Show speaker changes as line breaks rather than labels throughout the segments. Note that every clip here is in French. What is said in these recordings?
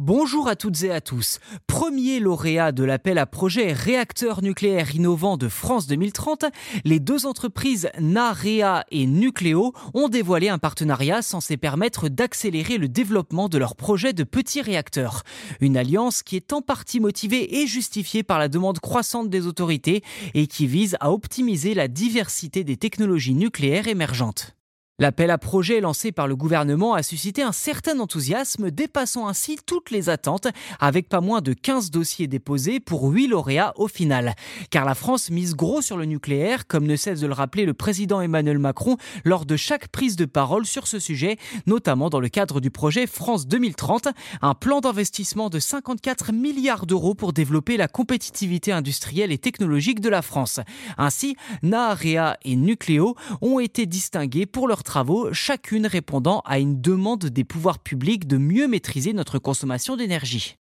Bonjour à toutes et à tous. Premier lauréat de l'appel à projet réacteurs nucléaires innovants de France 2030, les deux entreprises NAREA et Nucléo ont dévoilé un partenariat censé permettre d'accélérer le développement de leur projet de petits réacteurs. Une alliance qui est en partie motivée et justifiée par la demande croissante des autorités et qui vise à optimiser la diversité des technologies nucléaires émergentes. L'appel à projet lancé par le gouvernement a suscité un certain enthousiasme, dépassant ainsi toutes les attentes, avec pas moins de 15 dossiers déposés pour 8 lauréats au final. Car la France mise gros sur le nucléaire, comme ne cesse de le rappeler le président Emmanuel Macron lors de chaque prise de parole sur ce sujet, notamment dans le cadre du projet France 2030, un plan d'investissement de 54 milliards d'euros pour développer la compétitivité industrielle et technologique de la France. Ainsi, Naarea et Nucléo ont été distingués pour leur travaux, chacune répondant à une demande des pouvoirs publics de mieux maîtriser notre consommation d'énergie.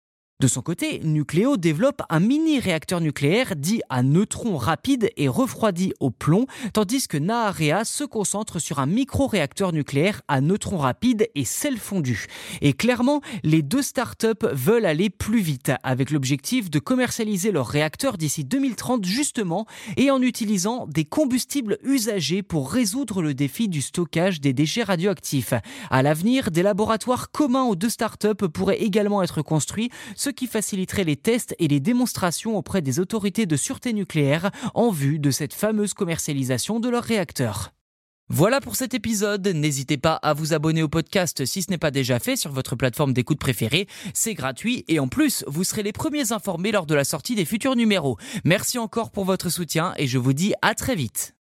De son côté, Nucléo développe un mini-réacteur nucléaire dit à neutrons rapides et refroidi au plomb, tandis que Naarea se concentre sur un micro-réacteur nucléaire à neutrons rapides et sel fondu. Et clairement, les deux startups veulent aller plus vite, avec l'objectif de commercialiser leurs réacteurs d'ici 2030 justement, et en utilisant des combustibles usagés pour résoudre le défi du stockage des déchets radioactifs. À l'avenir, des laboratoires communs aux deux startups pourraient également être construits, ce qui faciliterait les tests et les démonstrations auprès des autorités de sûreté nucléaire en vue de cette fameuse commercialisation de leurs réacteurs. Voilà pour cet épisode. N'hésitez pas à vous abonner au podcast si ce n'est pas déjà fait sur votre plateforme d'écoute préférée. C'est gratuit et en plus, vous serez les premiers informés lors de la sortie des futurs numéros. Merci encore pour votre soutien et je vous dis à très vite.